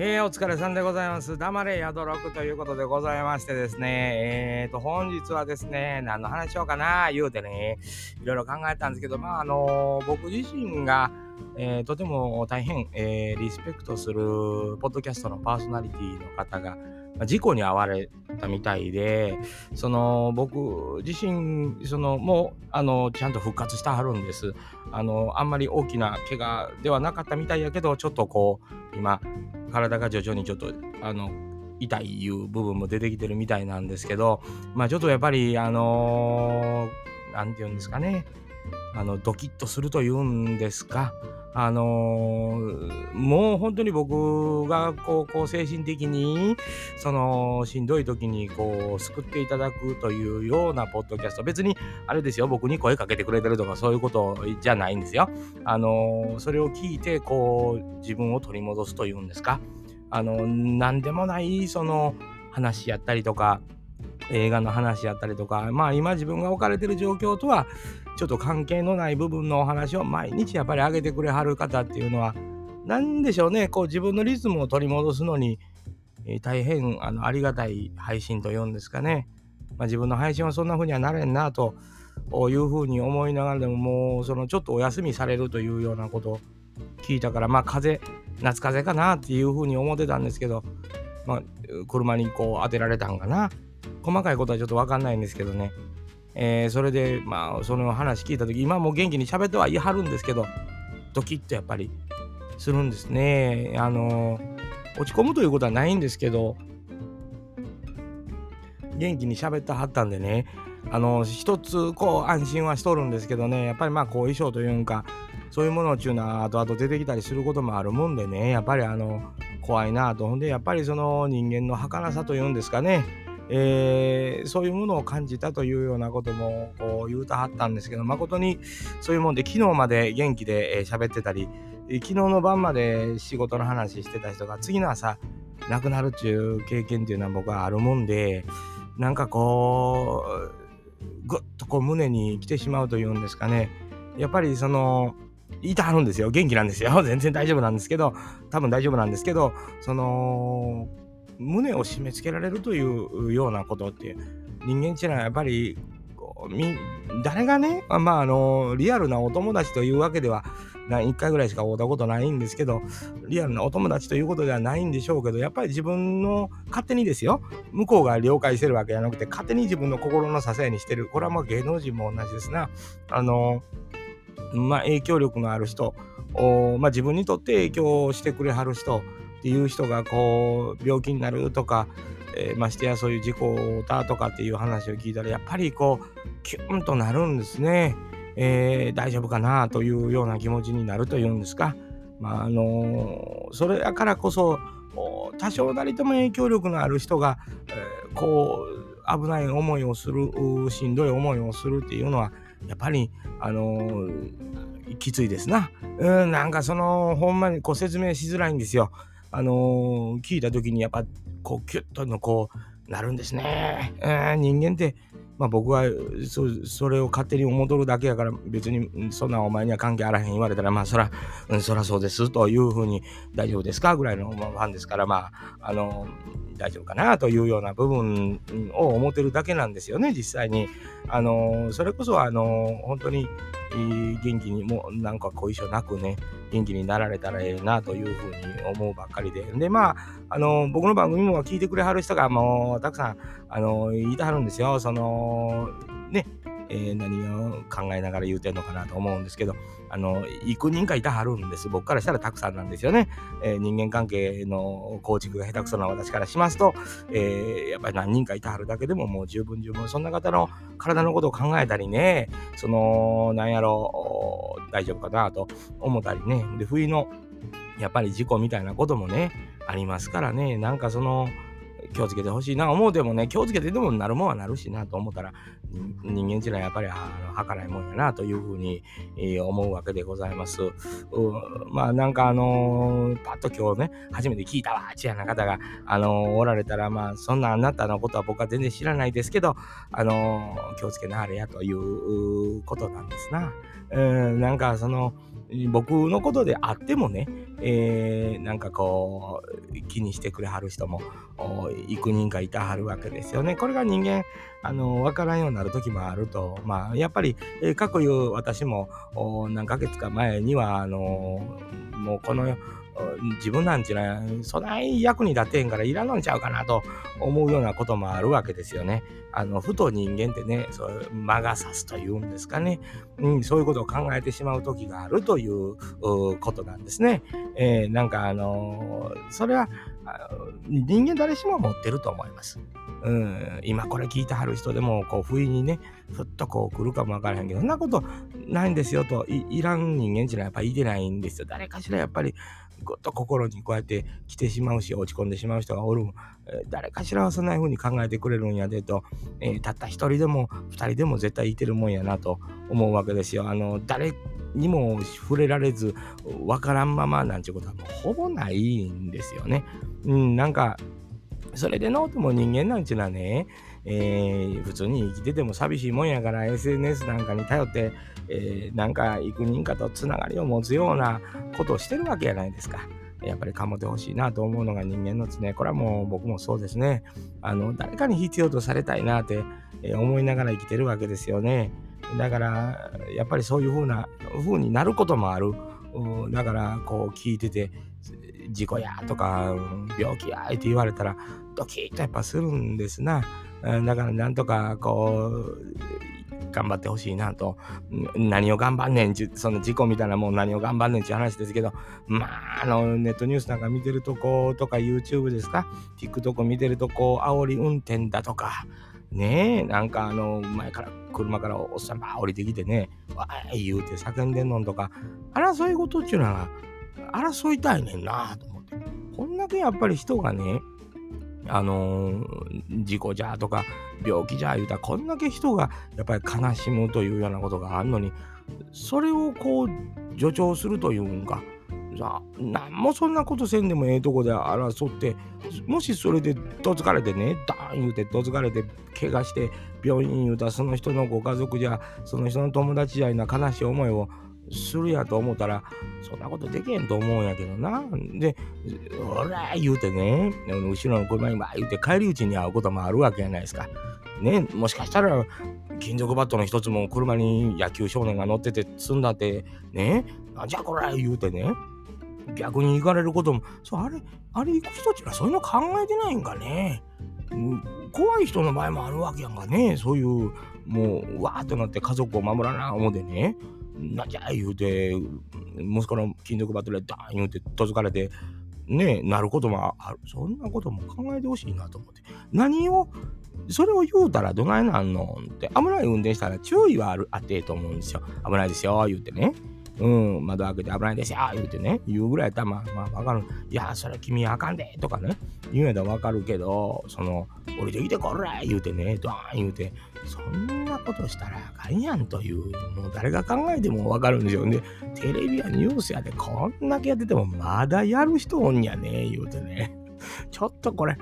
えー、お疲れさんでございます。黙れ宿六ということでございましてですね、えーと、本日はですね、何の話しようかな、言うてね、いろいろ考えたんですけど、まあ、あのー、僕自身が、えー、とても大変、えー、リスペクトするポッドキャストのパーソナリティの方が、ま、事故に遭われたみたいで、その僕自身、そのもうあのちゃんと復活してはるんです。あのあんまり大きな怪我ではなかったみたいやけど、ちょっとこう、今、体が徐々にちょっと、あの、痛いいう部分も出てきてるみたいなんですけど、まあちょっとやっぱり、あのー、なんて言うんですかね、あの、ドキッとするというんですか、あのー、もう本当に僕がこうこう精神的にそのしんどい時にこう救っていただくというようなポッドキャスト。別にあれですよ。僕に声かけてくれてるとかそういうことじゃないんですよ。あのー、それを聞いてこう自分を取り戻すというんですか。あの何でもないその話やったりとか映画の話やったりとかまあ今自分が置かれてる状況とはちょっと関係のない部分のお話を毎日やっぱり上げてくれはる方っていうのは何でしょうね。こう自分のリズムを取り戻すのに、えー、大変あのありがたい配信というんですかね、まあ、自分の配信はそんな風にはなれんなというふうに思いながらでももうそのちょっとお休みされるというようなことを聞いたからまあ風夏風邪かなっていうふうに思ってたんですけど、まあ、車にこう当てられたんかな。細かいことはちょっと分かんないんですけどね。えー、それでまあその話聞いた時今も元気に喋っては言いはるんですけどドキッとやっぱりするんですね。あのー、落ち込むということはないんですけど元気に喋ってはったんでね。あのー、一つこう安心はしとるんですけどね。やっぱりまあ後遺症というかそういうものっていうのは後々出てきたりすることもあるもんでね。やっぱりあの怖いなと。ほんでやっぱりその人間の儚さというんですかね。えー、そういうものを感じたというようなこともこう言うたはったんですけど誠にそういうもんで昨日まで元気で喋、えー、ってたり昨日の晩まで仕事の話してた人が次の朝亡くなるっていう経験っていうのは僕はあるもんでなんかこうぐっとこう胸に来てしまうというんですかね。やっぱりそのいたはるんですよ。元気なんですよ。全然大丈夫なんですけど多分大丈夫なんですけどその胸を締め付けられるというようなことって人間っていうのはやっぱり誰がね、まああのリアルなお友達というわけでは1回ぐらいしか会ったことないんですけどリアルなお友達ということではないんでしょうけどやっぱり自分の勝手にですよ向こうが了解してるわけじゃなくて勝手に自分の心の支えにしてる。これはまあ芸能人も同じですな。あのまあ影響力のある人まあ、自分にとって影響してくれはる人っていう人がこう病気になるとか、えー、ましてやそういう事故を負ったとかっていう話を聞いたらやっぱりこうキュンとなるんですね、えー、大丈夫かなというような気持ちになるというんですか、まああのー、それだからこそ多少なりとも影響力のある人が、えー、こう危ない思いをするしんどい思いをするっていうのはやっぱりあのー、きついですな。うん、なんかその、ほんまにこう説明しづらいんですよ。あのー、聞いた時にやっぱこうキュッとのこうなるんですね。えー、人間ってまあ僕はそれを勝手に思とるだけやから別にそんなお前には関係あらへん言われたらまあそら、うん、そらそうですというふうに大丈夫ですかぐらいのファンですからまああの大丈夫かなというような部分を思ってるだけなんですよね実際に。あのそれこそあの本当に元気にもうなんか後遺症なくね元気になられたらええなというふうに思うばっかりで。でまああの僕の番組も聞いてくれはる人がもうたくさんあのいてはるんですよ。そのねえー、何を考えながら言うてんのかなと思うんですけど、あの、幾人かいたはるんです。僕からしたらたくさんなんですよね。えー、人間関係の構築が下手くそな私からしますと、えー、やっぱり何人かいたはるだけでももう十分十分、そんな方の体のことを考えたりね、その、なんやろ、大丈夫かなと思ったりね。で、冬の、やっぱり事故みたいなこともね、ありますからね、なんかその、気をつけてほしいな思うてもね気をつけてでもなるもんはなるしなと思ったら人間っていうのはやっぱりあの儚いもんやなというふうに、え、思うわけでございます。まあなんかあのー、パッと今日ね初めて聞いたわちやな方が、あのー、おられたらまあそんなあなたのことは僕は全然知らないですけど、あの気をつけなあれやということなんですな。うんなんかその僕のことであってもね、えー、なんかこう気にしてくれはる人も幾人かいたはるわけですよね。これが人間あの分からんようになる時もあるとまあやっぱり、えー、かくいう私も何ヶ月か前にはあのもうこの自分なんちゅうのはそない役に立てへんからいらんのんちゃうかなと思うようなこともあるわけですよね。あのふと人間ってねそう魔が差すというんですかね、うん、そういうことを考えてしまう時があるということなんですね。えー、なんかあのー、それは人間誰しも持ってると思います。うん、今これ聞いてはる人でもこう不意にねふっとこう来るかもわからへんけどそんなことないんですよといらん人間っていうのはやっぱりいてないんですよ誰かしらやっぱりぐっと心にこうやって来てしまうし落ち込んでしまう人がおる、誰かしらはそんな風に考えてくれるんやでと、えー、たった一人でも二人でも絶対いてるもんやなと思うわけですよ。あの誰にも触れられず分からんままなんていうことはもうほぼないんですよね。うん、なんかそれでノートも人間なんちゅうのはね、えー、普通に生きてても寂しいもんやから SNS なんかに頼って、えー、なんか幾人かとつながりを持つようなことをしてるわけじゃないですか。やっぱりかもてほしいなと思うのが人間のですね、これはもう僕もそうですね。あの、誰かに必要とされたいなって、思いながら生きてるわけですよね。だから、やっぱりそういう風な、風になることもある。だから、こう聞いてて、事故やとか、病気やって言われたら、ドキッとやっぱするんですな。だからなんとかこう頑張ってほしいなと。何を頑張んねんちその事故みたいなもん何を頑張んねんちゅう話ですけどまああのネットニュースなんか見てるとことか YouTube ですか？TikTok 見てるとこう煽り運転だとか。ねえなんかあの前から車からおっさんば降りてきてねわー言うて叫んでんのんとか。争い事っちゅうのは争いたいねんなと思って。こんだけやっぱり人がねあのー、事故じゃとか病気じゃ言うたらこんだけ人がやっぱり悲しむというようなことがあるのにそれをこう助長するというんかさ何もそんなことせんでもええとこで争ってもしそれでどつかれてねダーン言うてどつかれて怪我して病院言うたらその人のご家族じゃその人の友達じゃいな悲しい思いをするやと思ったら、そんなことできへんと思うんやけどな。で、ほら言うてね、後ろの車にば言うて帰り討ちに会うこともあるわけじゃないですか。ね、もしかしたら、金属バットの一つも車に野球少年が乗ってて積んだって、ね、なんじゃこら言うてね、逆に行かれることも、そうあれ、あれ行く人たちがそういうの考えてないんかね。怖い人の場合もあるわけやんかね。そういう、もう、わーってなって家族を守らな思うてね。なきゃ言うて、息子の金属バットでダーン言うて、とづかれて、ねなることもある。そんなことも考えてほしいなと思って。何を、それを言うたらどないなんの？って、危ない運転したら注意はある、あってえと思うんですよ。危ないですよ、言うてね。うん、窓開けて危ないですよ、言うてね、言うぐらいやったらまあ、まあ、わかる。いや、それ君あかんで、とかね、言うんやったらわかるけど、その、降りてきてこら言うてね、ドーン言うて、そんなことしたらあかんやんという、もう誰が考えてもわかるんですよね。テレビやニュースやでこんだけやっててもまだやる人おんやね、言うてね。ちょっとこれ、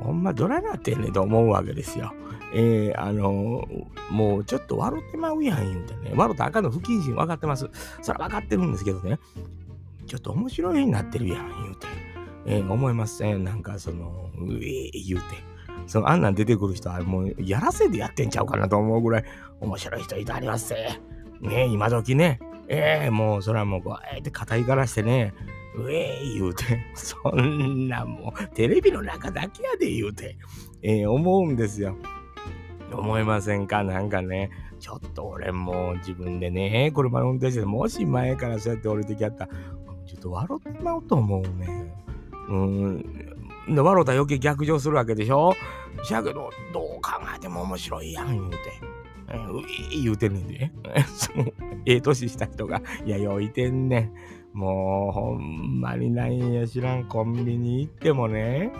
ほんまどないなってんねと思うわけですよ。えー、あのー、もうちょっと笑ってまうやん言うてね。笑った赤の不謹慎分かってます。それは分かってるんですけどね。ちょっと面白いになってるやん言うて。えー、思いません、なんかその、うえー、言うて。そのあんなん出てくる人はもうやらせでやってんちゃうかなと思うぐらい面白い人いてありますね。ね今時ね。ええー、もうそれはもうこうえーって肩いからしてね。うえー言うて、そんなもうテレビの中だけやで言うて、えー、思うんですよ。思いませんか？なんかね、ちょっと俺も自分でね、車の運転してもし前からそうやって降りてきやったら、ちょっと笑ってまうと思うね。うん、で、笑うたら余計逆上するわけでしょ？しやけど、どう考えても面白いやん、言うて。うい言うてんねんで。そええ年した人が、いや、よいてんねん。もう、ほんまになんや知らん、コンビニ行ってもね、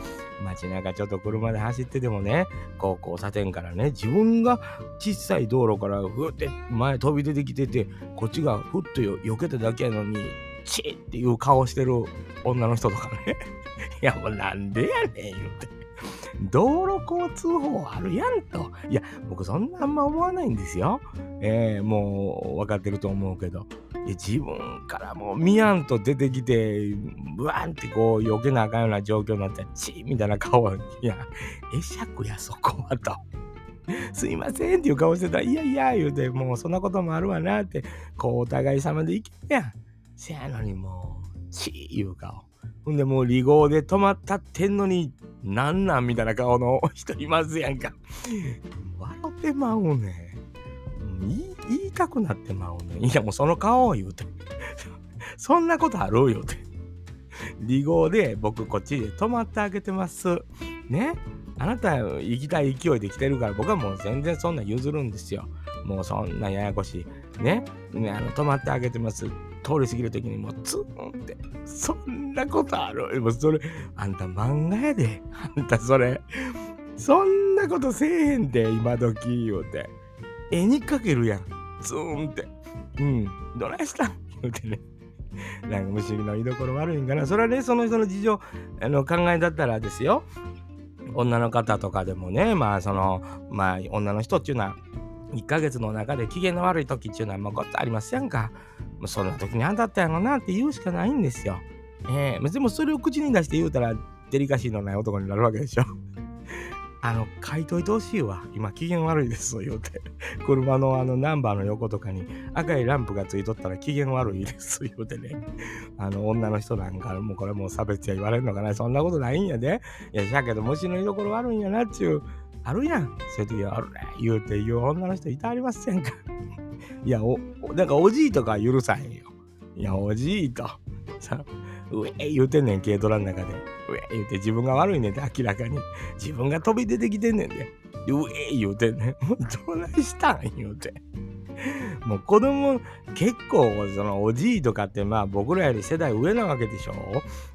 街中ちょっと車で走っててもね、こう交差点からね、自分が小さい道路からふって前飛び出てきてて、こっちがふっとよ避けただけやのに、チッっていう顔してる女の人とかね。いやもうなんでやねん言うて。道路交通法あるやんと。いや、僕そんなあんま思わないんですよ。えー、もう分かってると思うけど。自分からもう見やんと出てきてブワンってこう避けなあかんような状況になってチーみたいな顔いや会釈やそこはと。すいませんっていう顔してたら、いやいや言うて、もうそんなこともあるわなって、こうお互い様でいけるやん。せやのにもう、チーいう顔。ほんでもう離合で止まったってんのに、なんなんみたいな顔の人いますやんか。笑ってまうね。言いたくなってまうね。いやもうその顔を言うて。そんなことあるよって。離合で僕こっちで止まってあげてます。ね？あなた行きたい勢いで来てるから僕はもう全然そんな譲るんですよ。もうそんなややこしい。ね？ね？あの止まってあげてます。通り過ぎる時にもうツーンって。そんなことあるもうそれ、あんた漫画やで。あんたそれ。そんなことせえへんで、今時言うて。絵にかけるやん。ツーンって。うん。どないしたん？言うてね。なんか不思議な居所悪いんかな。それはね、その人の事情、あの考えだったらですよ。女の方とかでもね、まあその、まあ女の人っていうのは、1ヶ月の中で機嫌の悪い時っていうのはもうごっとありますやんか。もうそんな時にあんだったやろなって言うしかないんですよ。ええー、でもそれを口に出して言うたらデリカシーのない男になるわけでしょ。あの、書いといてほしいわ。今、機嫌悪いです、言うて。車のあのナンバーの横とかに赤いランプがついとったら機嫌悪いです、言うてね。あの、女の人なんか、もうこれもう差別や言われるのかな。そんなことないんやで。いや、しゃけど虫の居所悪いんやなっちゅう。あるやん。そういう時あるね。言うて言う女の人いたありませんか。いや、お、なんかおじいとか許さへんよ。いや、おじいと。さ、うえ言うてんねん、軽トラの中で。うえ言うて自分が悪いねんて、明らかに。自分が飛び出てきてんねんで。うえ言うてんねん。もうどないしたん言うて。もう子供結構そのおじいとかってまあ僕らより世代上なわけでしょ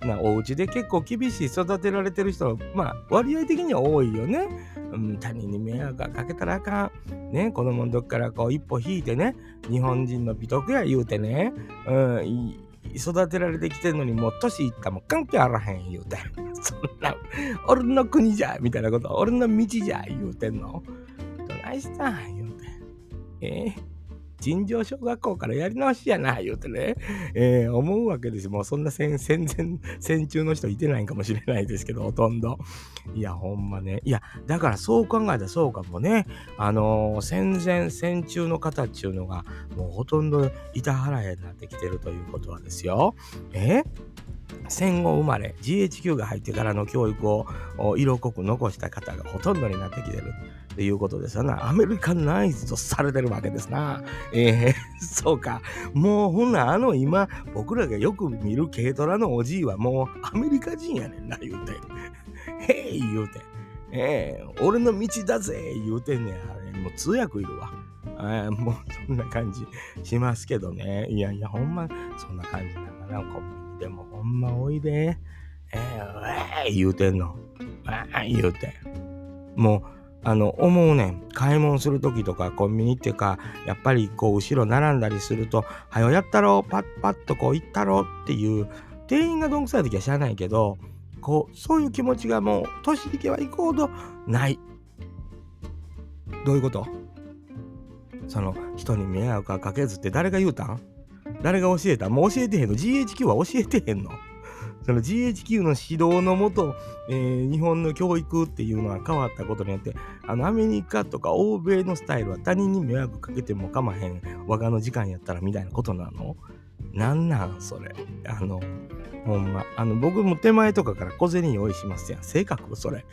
なお家で結構厳しい育てられてる人まあ割合的には多いよね、うん、他人に迷惑がかけたらあかんね子供の時からこう一歩引いてね日本人の美徳や言うてね、うん、育てられてきてんのにもう年いったも関係あらへん言うてそんな俺の国じゃみたいなこと俺の道じゃ言うてんの。どないしたん言うてえー尋常小学校からやり直しやな、言うてね、えー、思うわけですよ。もうそんな戦戦前、戦中の人いてないんかもしれないですけど、ほとんど。いや、ほんまね。いや、だからそう考えたらそうかもね。あのー、戦前、戦中の方っていうのが、もうほとんど板払えになってきてるということはですよ。え戦後生まれ GHQ が入ってからの教育を色濃く残した方がほとんどになってきてるっていうことですよな。アメリカナイズとされてるわけですな。えー、そうか。もうほんなあの今僕らがよく見る軽トラのおじいはもうアメリカ人やねんな言うて。へい言うて。えー、俺の道だぜ言うてんねん。あれもう通訳いるわ。えー、もうそんな感じしますけどね。いやいやほんまそんな感じなんだな。コンビニでもほんまおいで。えー、えー、言うてんの。えー、言うて。もうあの、思うねん。買い物するときとか、コンビニっていうか、やっぱりこう、後ろ並んだりすると、はよやったろ、パッパッとこう行ったろっていう、店員がどんくさいときは知らないけど、こう、そういう気持ちがもう、年いけば行くほどない。どういうこと？その、人に迷惑かけずって誰が言うたん？誰が教えた？もう教えてへんの ?GHQ は教えてへんの？その GHQ の指導のもと、えー、日本の教育っていうのは変わったことによって、あのアメリカとか欧米のスタイルは他人に迷惑かけてもかまへん、我がの時間やったらみたいなことなの？なんなんそれ。あの、ほんま。あの、僕も手前とかから小銭用意しますやん。性格それ。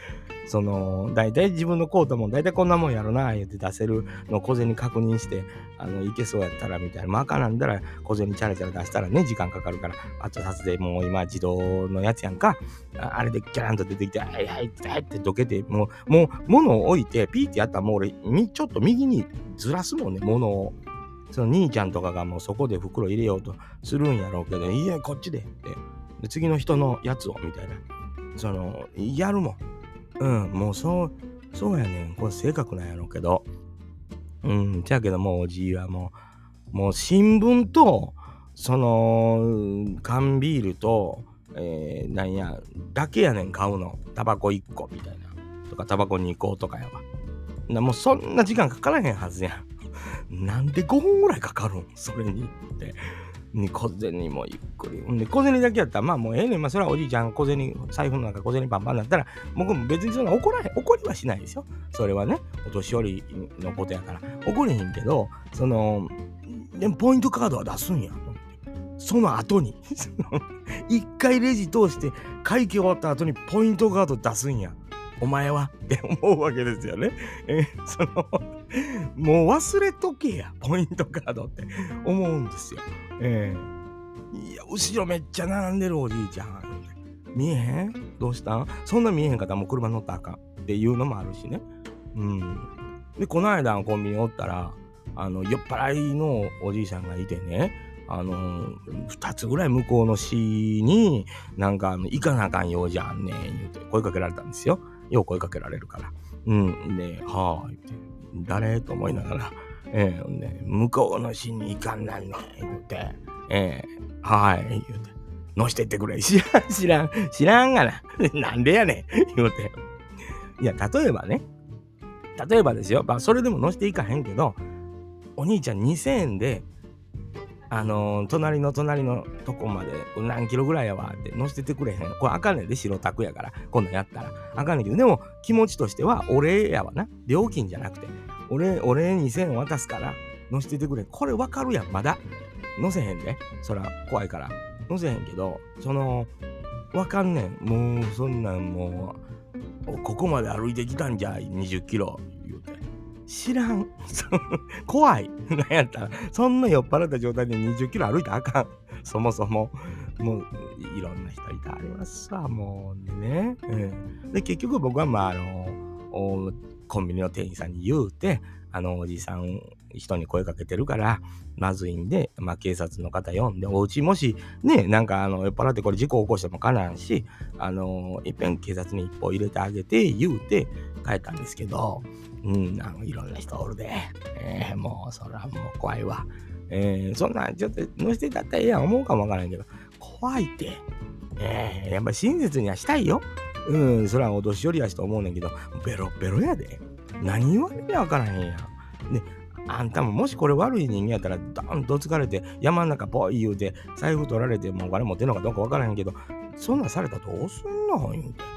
その、大体自分のコートも大体こんなもんやろな、言って出せるの小銭確認して、あの、いけそうやったらみたいな。マーカーなんだら小銭チャラチャラ出したらね、時間かかるから、あと撮影もう今自動のやつやんか。あれでギャランと出てきて、はいはいはいってどけて、もう、もう、物を置いて、ピーってやったらもう俺、ちょっと右にずらすもんね、物を。その兄ちゃんとかがもうそこで袋入れようとするんやろうけど、いや、こっちでって。で次の人のやつを、みたいな。その、やるもん。うん、もうそう、そうやねん。これ性格なんやろうけど。うん、じゃうけどもうおじいはもう、もう新聞と、その、缶ビールと、えー、なんや、だけやねん、買うの。タバコ1個みたいな。とか、タバコ2個とかやわ。もうそんな時間かからへんはずやん。なんで5分ぐらいかかるん？それにってに小銭もゆっくり。で、小銭だけやったら、まあもうええねん。まあそれはおじいちゃん小銭、財布の中小銭パンパンになったら、僕も別にそんな怒らへん。怒りはしないですよ。それはね、お年寄りのことやから。怒れへんけど、その、でポイントカードは出すんや。その後に 一回レジ通して会計終わった後にポイントカード出すんや。お前は？って思うわけですよね。えー、その もう忘れとけや、ポイントカードって思うんですよ。えー、いや、後ろめっちゃ並んでるおじいちゃん。見えへん？どうした？んそんな見えへんかったらもう車乗ったらあかんっていうのもあるしね。うん。で、この間コンビニおったら、あの、酔っ払いのおじいさんがいてね、あの2つぐらい向こうの市に、なんか、行かなあかんようじゃんねん、言うて声かけられたんですよ。よう声かけられるから。うん。で、はあ、言うて、誰？と思いながら、えー、ね、向こうの市に行かんなんねん、言うて、えー、はい、言うて、乗してってくれ。知らん、知らん、知らんがな。なんでやねん、言うて。いや、例えばね、例えばですよ、まあ、それでも乗していかへんけど、お兄ちゃん2000円であのー、隣の隣のとこまで何キロぐらいやわって乗せててくれへん。これあかんねんで、白タクやから。こんなんやったら。あかんねんけど、でも気持ちとしては、俺やわな。料金じゃなくて。俺、俺2000円渡すから乗せててくれ。これわかるやん、まだ。乗せへんで。そら、怖いから。乗せへんけど、その、わかんねん。もう、そんなんもう、ここまで歩いてきたんじゃ、20キロ。言うて知らん。怖い。なんやったら、そんな酔っ払った状態で20キロ歩いたらあかん。そもそも。もう、いろんな人いたありますわ、もうね。うん、で、結局僕は、まあ、あの、コンビニの店員さんに言うて、あの、おじさん、人に声かけてるから、まずいんで、まあ、警察の方呼んで、お家もし、ね、なんか、あの、酔っ払ってこれ事故起こしてもかなんし、あの、いっぺん警察に一歩入れてあげて、言うて、帰ったんですけど、うん、あのいろんな人おるで、えー、もうそらもう怖いわ。えー、そんなんちょっと乗せてたったらええやん思うかもわからんけど、怖いって。えー、やっぱり親切にはしたいよ。うん、そらお年寄りやしと思うねんけど、ベロベロやで。何言われてわからへんやん。で、あんたももしこれ悪い人間やったら、ドンと疲れて、山ん中ポイ言うて、財布取られて、もうお金持ってんのかどうかわからへんけど、そんなんされたらどうすんの言うて。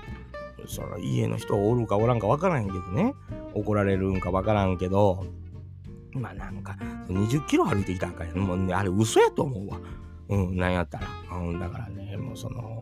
その家の人おるかおらんかわからへんけどね。怒られるんかわからんけど、まあなんか、20キロ歩いてきたんかや。もうね、あれ嘘やと思うわ。うん、なんやったら。うん、だからね、その、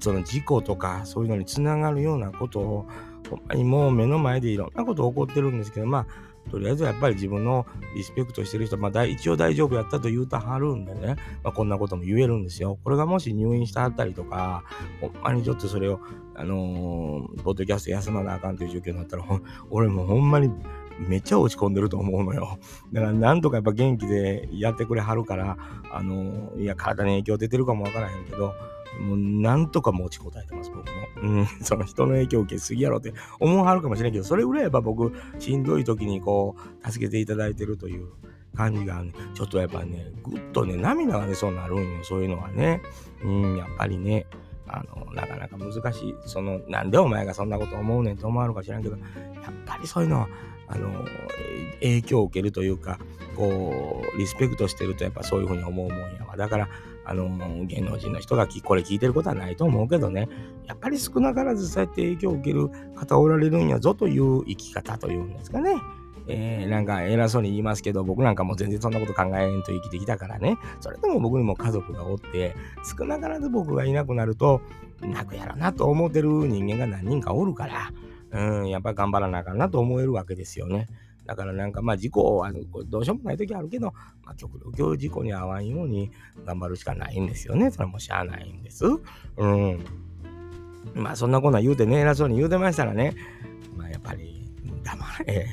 その事故とかそういうのにつながるようなことを、ほんまにもう目の前でいろんなこと起こってるんですけど、まあ、とりあえずやっぱり自分のリスペクトしてる人、まあ、一応大丈夫やったと言うたはるんでね、まあ、こんなことも言えるんですよ。これがもし入院してはったりとか、ほんまにちょっとそれを、あのー、ポッドキャスト休まなあかんという状況になったら、俺もほんまにめっちゃ落ち込んでると思うのよ。だからなんとかやっぱ元気でやってくれはるから、あの、いや、体に影響出てるかもわからへんけど、もうなんとか持ちこたえてます、僕も。うん、その人の影響を受けすぎやろって思わはるかもしれんけど、それぐらいやっぱ僕、しんどい時にこう、助けていただいてるという感じが、ね、ちょっとやっぱね、ぐっとね、涙が出そうになるんよ、そういうのはね。うん、やっぱりね、あの、なかなか難しい。その、なんでお前がそんなこと思うねんと思われるか知らんけど、やっぱりそういうのは、あの、影響を受けるというか、こう、リスペクトしてるとやっぱそういうふうに思うもんやわ。だから、あの、芸能人の人がこれ聞いてることはないと思うけどね、やっぱり少なからずそうやって影響を受ける方おられるんやぞという生き方というんですかね。えー、なんか偉そうに言いますけど、僕なんかも全然そんなこと考えんと生きてきたからね。それでも僕にも家族がおって、少なからず僕がいなくなると、泣くやろなと思ってる人間が何人かおるから、うん、やっぱ頑張らなあかんなと思えるわけですよね。だからなんかまあ事故はどうしようもない時あるけど、まあ、極力事故に遭わんように頑張るしかないんですよね。それもしゃあないんです。うん。まあそんなことは言うてね、偉そうに言うてましたらね、まあやっぱり黙れ。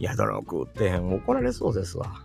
宿の食って怒られそうですわ。